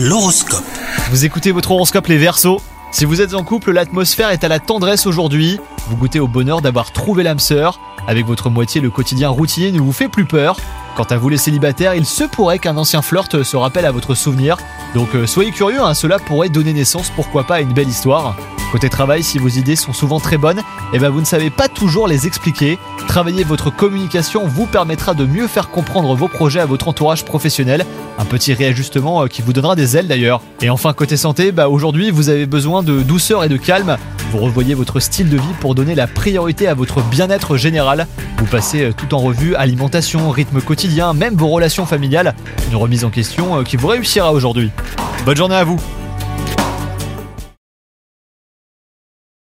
L'horoscope. Vous écoutez votre horoscope les Verseaux Si vous êtes en couple, l'atmosphère est à la tendresse aujourd'hui. Vous goûtez au bonheur d'avoir trouvé l'âme sœur. Avec votre moitié, le quotidien routinier ne vous fait plus peur. Quant à vous les célibataires, il se pourrait qu'un ancien flirt se rappelle à votre souvenir. Donc euh, soyez curieux, hein, cela pourrait donner naissance, pourquoi pas, à une belle histoire. Côté travail, si vos idées sont souvent très bonnes, et ben vous ne savez pas toujours les expliquer. Travailler votre communication vous permettra de mieux faire comprendre vos projets à votre entourage professionnel. Un petit réajustement euh, qui vous donnera des ailes d'ailleurs. Et enfin côté santé, bah aujourd'hui vous avez besoin de douceur et de calme. Vous revoyez votre style de vie pour donner la priorité à votre bien-être général. Vous passez euh, tout en revue alimentation, rythme quotidien, même vos relations familiales. Une remise en question euh, qui vous réussira aujourd'hui. Bonne journée à vous